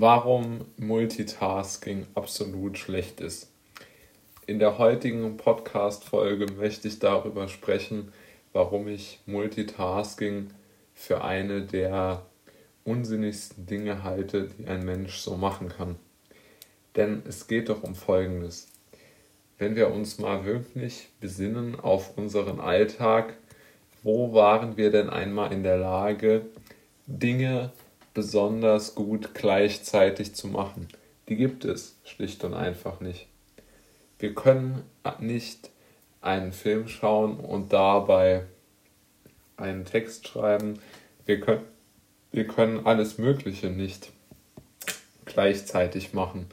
warum Multitasking absolut schlecht ist. In der heutigen Podcast-Folge möchte ich darüber sprechen, warum ich Multitasking für eine der unsinnigsten Dinge halte, die ein Mensch so machen kann. Denn es geht doch um Folgendes. Wenn wir uns mal wirklich besinnen auf unseren Alltag, wo waren wir denn einmal in der Lage, Dinge besonders gut gleichzeitig zu machen? Die gibt es schlicht und einfach nicht. Wir können nicht einen Film schauen und dabei einen Text schreiben. Wir können, wir können alles Mögliche nicht gleichzeitig machen.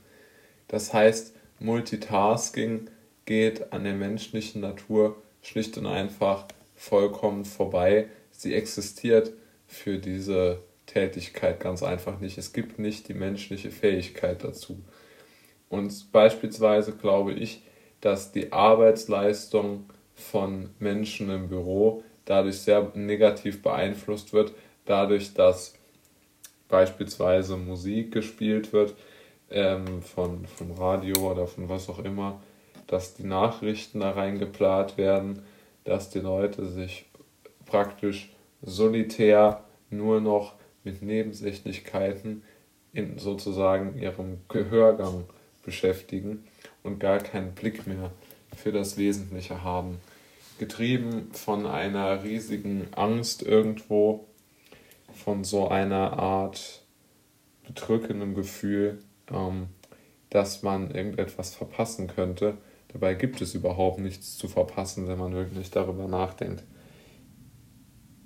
Das heißt, Multitasking geht an der menschlichen Natur schlicht und einfach vollkommen vorbei. Sie existiert für diese Tätigkeit ganz einfach nicht. Es gibt nicht die menschliche Fähigkeit dazu. Und beispielsweise glaube ich, dass die Arbeitsleistung von Menschen im Büro dadurch sehr negativ beeinflusst wird, dadurch, dass beispielsweise Musik gespielt wird, ähm, von, vom Radio oder von was auch immer, dass die Nachrichten da reingeplant werden, dass die Leute sich praktisch solitär nur noch mit Nebensächlichkeiten in sozusagen ihrem Gehörgang beschäftigen und gar keinen Blick mehr für das Wesentliche haben. Getrieben von einer riesigen Angst irgendwo, von so einer Art bedrückendem Gefühl, ähm, dass man irgendetwas verpassen könnte. Dabei gibt es überhaupt nichts zu verpassen, wenn man wirklich darüber nachdenkt.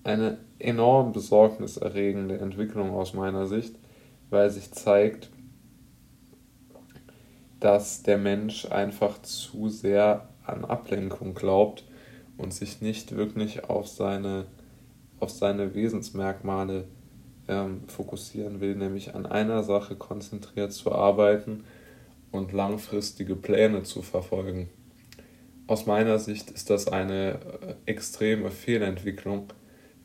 Eine enorm besorgniserregende Entwicklung aus meiner Sicht, weil sich zeigt, dass der Mensch einfach zu sehr an Ablenkung glaubt und sich nicht wirklich auf seine, auf seine Wesensmerkmale ähm, fokussieren will, nämlich an einer Sache konzentriert zu arbeiten und langfristige Pläne zu verfolgen. Aus meiner Sicht ist das eine äh, extreme Fehlentwicklung,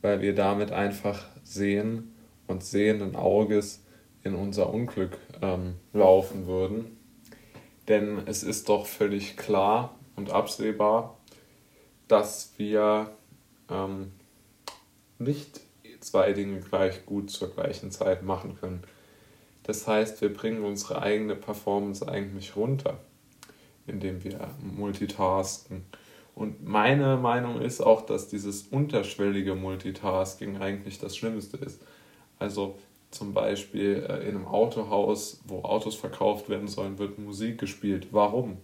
weil wir damit einfach sehen und sehenden Auges in unser Unglück ähm, laufen würden. Denn es ist doch völlig klar und absehbar, dass wir ähm, nicht zwei Dinge gleich gut zur gleichen Zeit machen können. Das heißt, wir bringen unsere eigene Performance eigentlich runter, indem wir multitasken. Und meine Meinung ist auch, dass dieses unterschwellige Multitasking eigentlich das Schlimmste ist. Also zum Beispiel äh, in einem Autohaus, wo Autos verkauft werden sollen, wird Musik gespielt. Warum?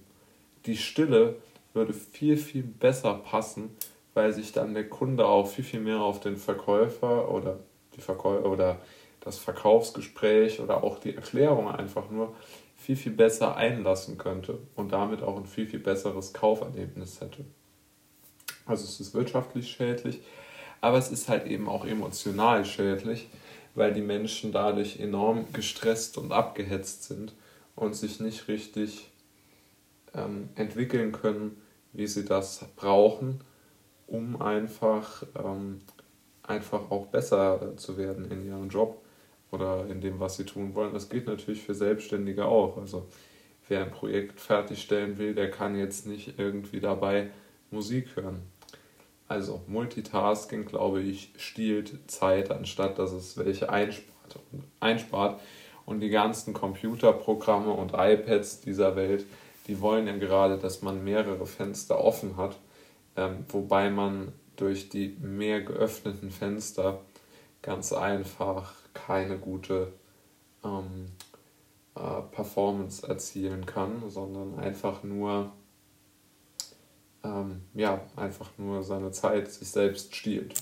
Die Stille würde viel, viel besser passen, weil sich dann der Kunde auch viel, viel mehr auf den Verkäufer oder die Verkäufer oder das Verkaufsgespräch oder auch die Erklärung einfach nur viel, viel besser einlassen könnte und damit auch ein viel, viel besseres Kauferlebnis hätte. Also es ist wirtschaftlich schädlich, aber es ist halt eben auch emotional schädlich, weil die Menschen dadurch enorm gestresst und abgehetzt sind und sich nicht richtig ähm, entwickeln können, wie sie das brauchen, um einfach, ähm, einfach auch besser zu werden in ihrem Job oder in dem, was sie tun wollen. Das geht natürlich für Selbstständige auch. Also wer ein Projekt fertigstellen will, der kann jetzt nicht irgendwie dabei Musik hören. Also Multitasking, glaube ich, stiehlt Zeit, anstatt dass es welche einspart. einspart. Und die ganzen Computerprogramme und iPads dieser Welt, die wollen ja gerade, dass man mehrere Fenster offen hat, ähm, wobei man durch die mehr geöffneten Fenster ganz einfach keine gute ähm, äh, Performance erzielen kann, sondern einfach nur ähm, ja, einfach nur seine Zeit sich selbst stiehlt.